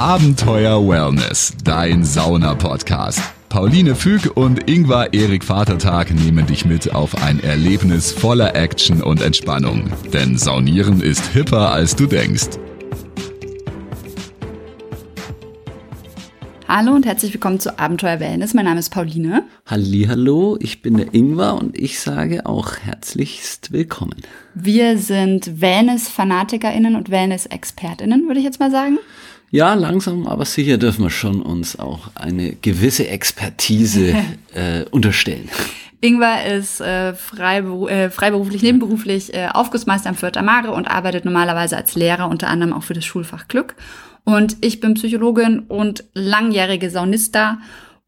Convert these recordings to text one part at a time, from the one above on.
Abenteuer Wellness, dein Sauna-Podcast. Pauline Füg und Ingvar Erik Vatertag nehmen dich mit auf ein Erlebnis voller Action und Entspannung. Denn Saunieren ist hipper, als du denkst. Hallo und herzlich willkommen zu Abenteuer Wellness. Mein Name ist Pauline. Hallo, ich bin der Ingwer und ich sage auch herzlichst willkommen. Wir sind Wellness-FanatikerInnen und Wellness-ExpertInnen, würde ich jetzt mal sagen. Ja, langsam, aber sicher dürfen wir schon uns auch eine gewisse Expertise äh, unterstellen. Ingwer ist äh, freiberu äh, freiberuflich, nebenberuflich äh, Aufgussmeister am Fürther Mare und arbeitet normalerweise als Lehrer, unter anderem auch für das Schulfach Glück. Und ich bin Psychologin und langjährige Saunista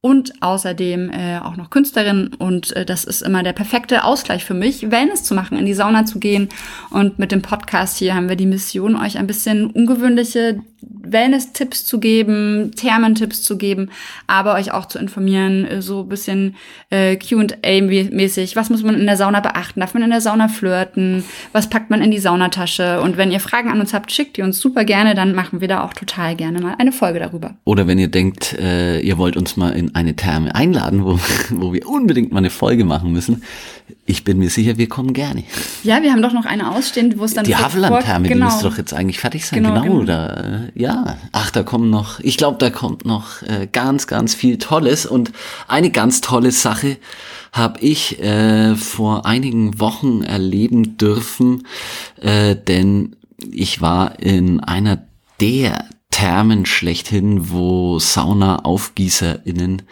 und außerdem äh, auch noch Künstlerin. Und äh, das ist immer der perfekte Ausgleich für mich, Wellness zu machen, in die Sauna zu gehen. Und mit dem Podcast hier haben wir die Mission, euch ein bisschen ungewöhnliche Wellness-Tipps zu geben, Thermentipps zu geben, aber euch auch zu informieren, äh, so ein bisschen äh, QA-mäßig. Was muss man in der Sauna beachten? Darf man in der Sauna flirten? Was packt man in die Saunatasche? Und wenn ihr Fragen an uns habt, schickt die uns super gerne, dann machen wir da auch total gerne mal eine Folge darüber. Oder wenn ihr denkt, äh, ihr wollt uns mal in eine Therme einladen, wo, wo wir unbedingt mal eine Folge machen müssen, ich bin mir sicher, wir kommen gerne. Ja, wir haben doch noch eine ausstehend, wo es dann die Havelland-Therme, genau. die müsste doch jetzt eigentlich fertig sein. Genau, genau. Oder, äh, ja, ach, da kommen noch, ich glaube, da kommt noch äh, ganz, ganz viel Tolles. Und eine ganz tolle Sache habe ich äh, vor einigen Wochen erleben dürfen, äh, denn ich war in einer der Thermen schlechthin, wo Sauna-AufgießerInnen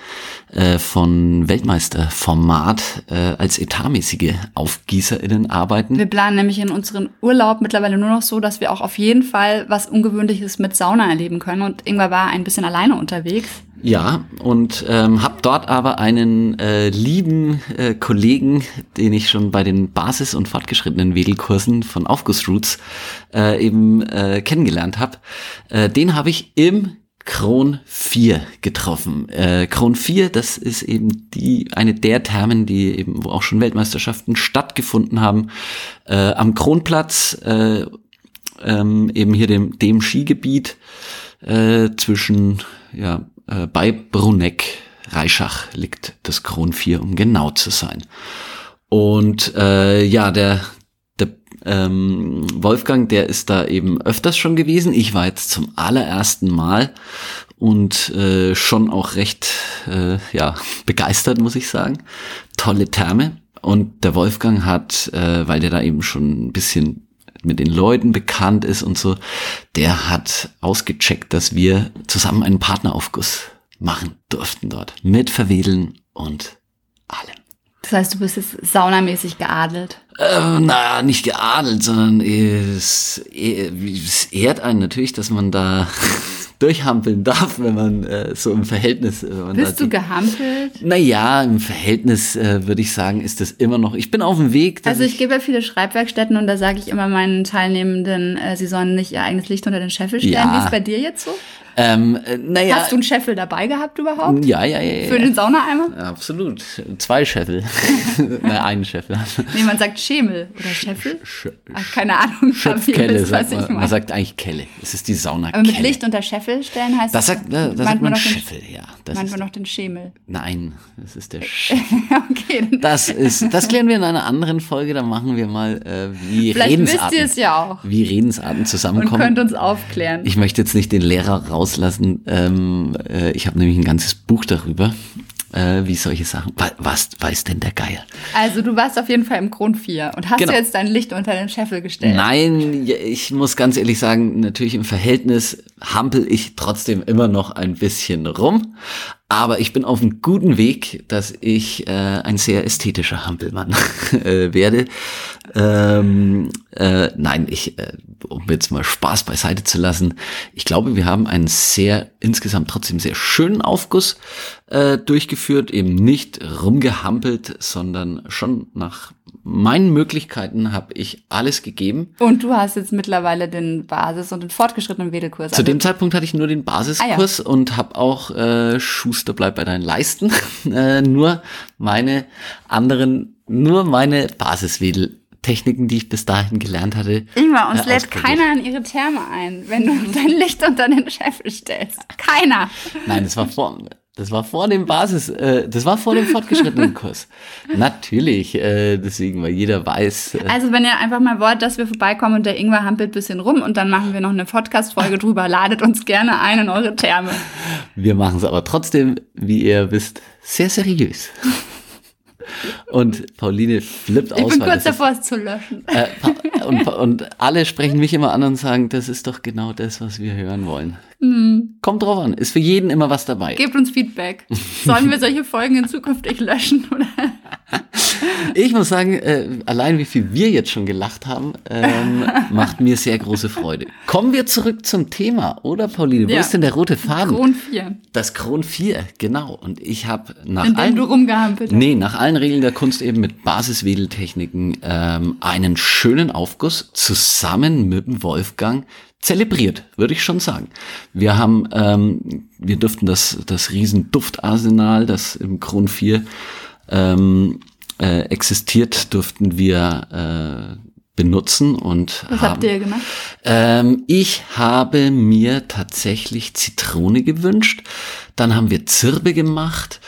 äh, von Weltmeisterformat äh, als etatmäßige AufgießerInnen arbeiten. Wir planen nämlich in unseren Urlaub mittlerweile nur noch so, dass wir auch auf jeden Fall was Ungewöhnliches mit Sauna erleben können. Und Ingwer war ein bisschen alleine unterwegs. Ja, und ähm, habe dort aber einen äh, lieben äh, Kollegen, den ich schon bei den Basis- und fortgeschrittenen Wedelkursen von Aufgussroots äh, eben äh, kennengelernt habe. Äh, den habe ich im Kron 4 getroffen. Äh, Kron 4, das ist eben die eine der Thermen, die eben wo auch schon Weltmeisterschaften stattgefunden haben. Äh, am Kronplatz, äh, ähm, eben hier dem, dem Skigebiet äh, zwischen ja äh, bei Bruneck, Reischach liegt das Kron 4, um genau zu sein. Und äh, ja, der, der ähm, Wolfgang, der ist da eben öfters schon gewesen. Ich war jetzt zum allerersten Mal und äh, schon auch recht äh, ja begeistert, muss ich sagen. Tolle Therme. Und der Wolfgang hat, äh, weil der da eben schon ein bisschen mit den Leuten bekannt ist und so, der hat ausgecheckt, dass wir zusammen einen Partneraufguss machen durften dort. Mit Verwedeln und allem. Das heißt, du bist jetzt saunamäßig geadelt? Äh, naja, nicht geadelt, sondern es, es ehrt einen natürlich, dass man da durchhampeln darf, wenn man äh, so im Verhältnis. Äh, Bist du gehampelt? Naja, im Verhältnis äh, würde ich sagen, ist das immer noch. Ich bin auf dem Weg. Also ich, ich gebe ja viele Schreibwerkstätten und da sage ich immer meinen Teilnehmenden, äh, sie sollen nicht ihr eigenes Licht unter den Scheffel stellen. Ja. Wie ist bei dir jetzt so? Ähm, äh, naja, Hast du einen Scheffel dabei gehabt überhaupt? Ja, ja, ja. Für den Saunaeimer? Absolut. Zwei Scheffel. Nein, einen Scheffel. nee, man sagt Schemel oder Scheffel. Sch Ach, keine Ahnung. Schöpfkelle, sagt man. man sagt eigentlich Kelle. Es ist die Saunakelle. Aber mit Licht unter Scheffel stellen heißt das. Sagt, das sagt man Scheffel, ja. Das meint man noch den Schemel. Nein, das ist der Scheffel. okay. Das ist, das klären wir in einer anderen Folge. Da machen wir mal, äh, wie Vielleicht Redensarten. wisst ihr es ja auch. Wie Redensarten zusammenkommen. Und könnt uns aufklären. Ich möchte jetzt nicht den Lehrer rauslassen. Ähm, äh, ich habe nämlich ein ganzes Buch darüber äh, wie solche Sachen. Was weiß denn der Geier? Also du warst auf jeden Fall im Grund 4 und hast genau. du jetzt dein Licht unter den Scheffel gestellt? Nein, ich muss ganz ehrlich sagen, natürlich im Verhältnis hampel ich trotzdem immer noch ein bisschen rum. Aber ich bin auf einem guten Weg, dass ich äh, ein sehr ästhetischer Hampelmann äh, werde. Ähm, äh, nein, ich, äh, um jetzt mal Spaß beiseite zu lassen, ich glaube, wir haben einen sehr, insgesamt trotzdem sehr schönen Aufguss äh, durchgeführt, eben nicht rumgehampelt, sondern schon nach meinen Möglichkeiten habe ich alles gegeben. Und du hast jetzt mittlerweile den Basis- und den fortgeschrittenen Wedelkurs. Zu also dem Zeitpunkt hatte ich nur den Basiskurs ah, ja. und habe auch äh, Schuster bleibt bei deinen Leisten. äh, nur meine anderen, nur meine Basiswedel Techniken, die ich bis dahin gelernt hatte. Ingmar, uns äh, lädt keiner in ihre Therme ein, wenn du dein Licht unter den Scheffel stellst. Keiner. Nein, das war vor, das war vor dem Basis, äh, das war vor dem fortgeschrittenen Kurs. Natürlich, äh, deswegen, weil jeder weiß. Äh, Also wenn ihr einfach mal wollt, dass wir vorbeikommen und der Ingwer hampelt ein bisschen rum und dann machen wir noch eine Podcast-Folge drüber, ladet uns gerne ein in eure Therme. Wir machen es aber trotzdem, wie ihr wisst, sehr seriös. Und Pauline flippt Ich aus. bin weil kurz das ist- davor, es zu löschen. Äh, und, und alle sprechen mich immer an und sagen, das ist doch genau das, was wir hören wollen. Kommt drauf an, ist für jeden immer was dabei. Gebt uns Feedback. Sollen wir solche Folgen in zukünftig löschen? Oder? Ich muss sagen, äh, allein wie viel wir jetzt schon gelacht haben, ähm, macht mir sehr große Freude. Kommen wir zurück zum Thema, oder Pauline? Wo Ja. ist denn der rote Faden? Kron 4, Das Kron 4, genau. Und ich habe nach in allen du rumgehampelt. Nee, nach allen Regeln der Kunst eben mit Basiswedeltechniken ähm, einen schönen Aufguss zusammen mit dem Wolfgang zelebriert, würde ich schon sagen. Wir haben, ähm, wir dürften das, das riesen Duftarsenal, das im Kron 4 ähm, äh, existiert, durften wir äh, benutzen und Was haben, habt ihr gemacht? ähm, ich habe mir tatsächlich Zitrone gewünscht. Dann haben wir Zirbe gemacht.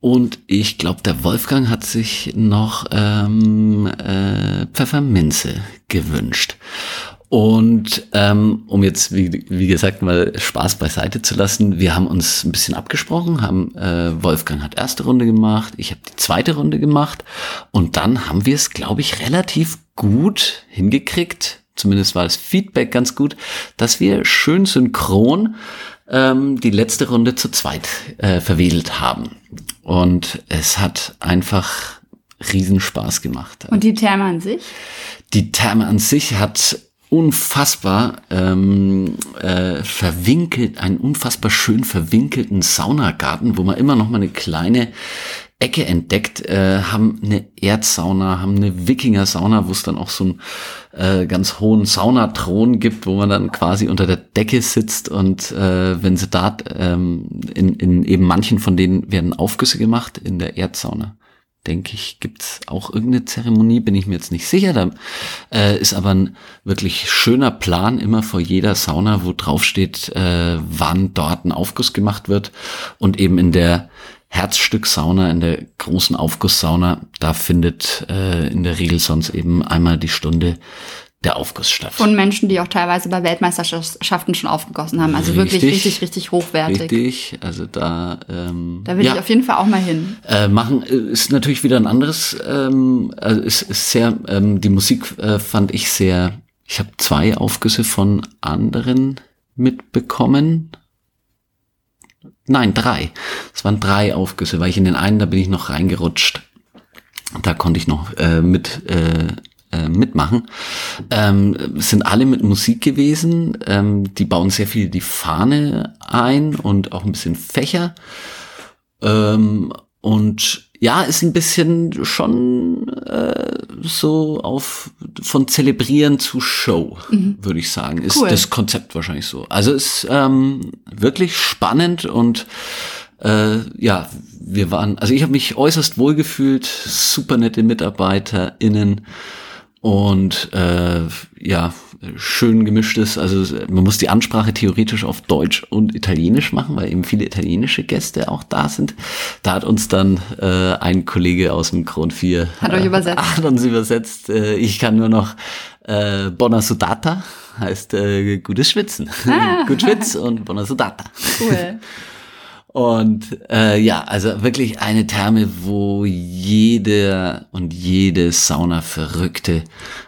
Und ich glaube, der Wolfgang hat sich noch ähm, äh, Pfefferminze gewünscht. Und ähm, um jetzt, wie, wie gesagt, mal Spaß beiseite zu lassen, wir haben uns ein bisschen abgesprochen, haben äh, Wolfgang hat erste Runde gemacht, ich habe die zweite Runde gemacht und dann haben wir es, glaube ich, relativ gut hingekriegt, zumindest war das Feedback ganz gut, dass wir schön synchron ähm, die letzte Runde zu zweit äh, verwedelt haben. Und es hat einfach Riesenspaß gemacht. Und die Therme an sich? Die Therme an sich hat unfassbar ähm, äh, verwinkelt, einen unfassbar schön verwinkelten Saunagarten, wo man immer noch mal eine kleine Ecke entdeckt, äh, haben eine Erdsauna, haben eine Wikinger-Sauna, wo es dann auch so einen äh, ganz hohen Saunathron gibt, wo man dann quasi unter der Decke sitzt und äh, wenn sie da ähm, in, in eben manchen von denen werden Aufgüsse gemacht in der Erdsauna denke ich, gibt's auch irgendeine Zeremonie, bin ich mir jetzt nicht sicher. Da äh, ist aber ein wirklich schöner Plan immer vor jeder Sauna, wo drauf steht, äh, wann dort ein Aufguss gemacht wird. Und eben in der Herzstück-Sauna, in der großen Aufgusssauna, da findet äh, in der Regel sonst eben einmal die Stunde der Aufguss statt. Von Menschen, die auch teilweise bei Weltmeisterschaften schon aufgegossen haben. Also wirklich Richtig. richtig, richtig hochwertig. Richtig, also da, ähm, Da will ja. ich auf jeden Fall auch mal hin. Äh, machen äh, ist natürlich wieder ein anderes, ähm, also ist, ist sehr, ähm, die Musik äh, fand ich sehr, ich habe zwei Aufgüsse von anderen mitbekommen. Nein, drei. Es waren drei Aufgüsse, weil ich in den einen, da bin ich noch reingerutscht. Da konnte ich noch äh, mit äh, äh, mitmachen. Ähm, sind alle mit Musik gewesen. Ähm, die bauen sehr viel die Fahne ein und auch ein bisschen Fächer. Ähm, und ja, ist ein bisschen schon äh, so auf von Zelebrieren zu Show, würde ich sagen. Ist Cool. das Konzept wahrscheinlich so. Also ist ähm, wirklich spannend und äh, ja, wir waren, also ich habe mich äußerst wohl gefühlt, super nette MitarbeiterInnen und äh, ja, schön gemischtes, also man muss die Ansprache theoretisch auf Deutsch und Italienisch machen, weil eben viele italienische Gäste auch da sind. Da hat uns dann äh, ein Kollege aus dem Kron 4 Hat euch äh, übersetzt. Hat uns übersetzt. Äh, ich kann nur noch äh, Bona Sudata, heißt äh, gutes Schwitzen. Gut Schwitz und Bona Sudata. Cool. Und äh, ja, also wirklich eine Therme, wo jeder und jede Sauna-Verrückte,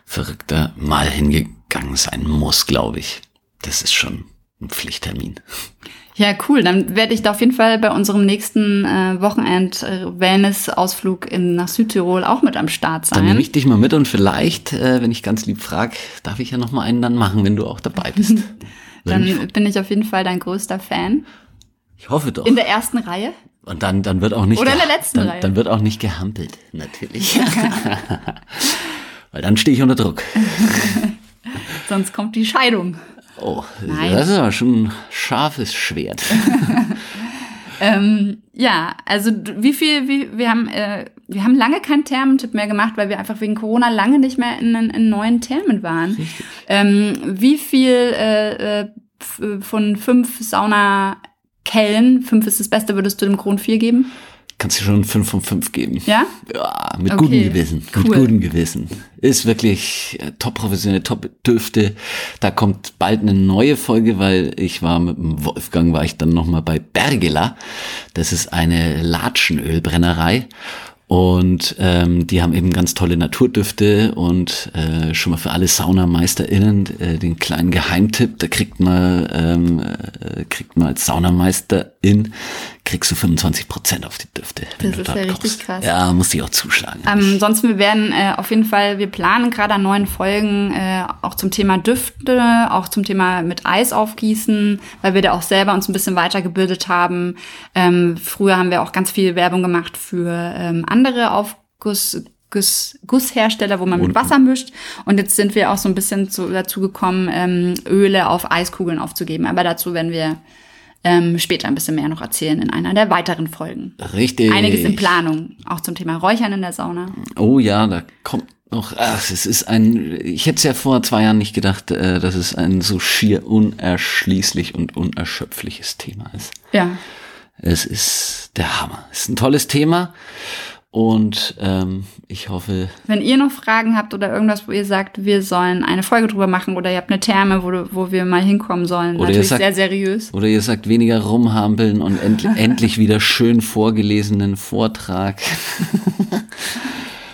Verrückter mal hingegangen sein muss, glaube ich. Das ist schon ein Pflichttermin. Ja, cool. Dann werde ich da auf jeden Fall bei unserem nächsten äh, Wochenend-Wellness-Ausflug in- nach Südtirol auch mit am Start Dann nehme sein. ich dich mal mit und vielleicht, äh, wenn ich ganz lieb frag, darf ich ja noch mal einen dann machen, wenn du auch dabei bist. Dann bin ich auf jeden Fall dein größter Fan. Ich hoffe doch. In der ersten Reihe. Und dann, dann wird auch nicht Oder in der letzten dann, Reihe. Dann wird auch nicht gehampelt, natürlich. Weil dann stehe ich unter Druck. Sonst kommt die Scheidung. Oh, Nein. das ist aber schon ein scharfes Schwert. Ähm, ja, also wie viel, wie, wir haben äh, wir haben lange keinen Thermentipp mehr gemacht, weil wir einfach wegen Corona lange nicht mehr in, in neuen Thermen waren. Ähm, wie viel äh, äh, von fünf Saunakellen, fünf ist das Beste, würdest du dem Grund 4 geben? Kannst du schon 5 von 5 geben. Ja? Ja, mit Okay, gutem Gewissen. Mit cool. gutem Gewissen. Ist wirklich äh, top professionell, top Düfte. Da kommt bald eine neue Folge, weil ich war mit dem Wolfgang, war ich dann nochmal bei Bergela. Das ist eine Latschenölbrennerei. Und ähm, die haben eben ganz tolle Naturdüfte und äh, schon mal für alle SaunameisterInnen äh, den kleinen Geheimtipp, da kriegt man, ähm, äh, kriegt man als SaunameisterIn, kriegst du 25% auf die Düfte. wenn Das du ist dort ja richtig kochst. krass. Ja, muss ich auch zuschlagen. Ähm, ansonsten, wir werden äh, auf jeden Fall, wir planen gerade an neuen Folgen äh, auch zum Thema Düfte, auch zum Thema mit Eis aufgießen, weil wir da auch selber uns ein bisschen weitergebildet haben. Ähm, früher haben wir auch ganz viel Werbung gemacht für ähm, andere Aufguss. Guss, Gusshersteller, wo man mit Wasser mischt. Und jetzt sind wir auch so ein bisschen zu, dazu gekommen, ähm, Öle auf Eiskugeln aufzugeben. Aber dazu werden wir ähm, später ein bisschen mehr noch erzählen in einer der weiteren Folgen. Richtig. Einiges in Planung, auch zum Thema Räuchern in der Sauna. Oh ja, da kommt noch, ach, es ist ein, ich hätte es ja vor zwei Jahren nicht gedacht, äh, dass es ein so schier unerschließlich und unerschöpfliches Thema ist. Ja, Es ist der Hammer. Es ist ein tolles Thema und ähm, ich hoffe, wenn ihr noch Fragen habt oder irgendwas, wo ihr sagt, wir sollen eine Folge drüber machen oder ihr habt eine Therme, wo, wo wir mal hinkommen sollen, Oder natürlich sagt- sehr seriös. oder ihr sagt weniger rumhampeln und end, endlich wieder schön vorgelesenen Vortrag.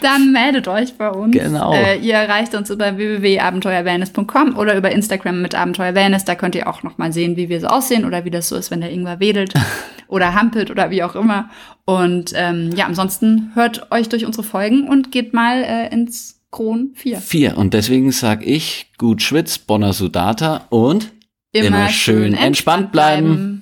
Dann meldet euch bei uns. Genau. Äh, ihr erreicht uns über www.abenteuerwellness.com oder über Instagram mit Abenteuer Wellness. Da könnt ihr auch noch mal sehen, wie wir so aussehen oder wie das so ist, wenn der Ingwer wedelt oder hampelt oder wie auch immer. Und ähm, ja, ansonsten hört euch durch unsere Folgen und geht mal äh, ins Kron 4. Vier. Und deswegen sag ich, gut schwitz, Bonner Sudata und Immer schön entspannt bleiben.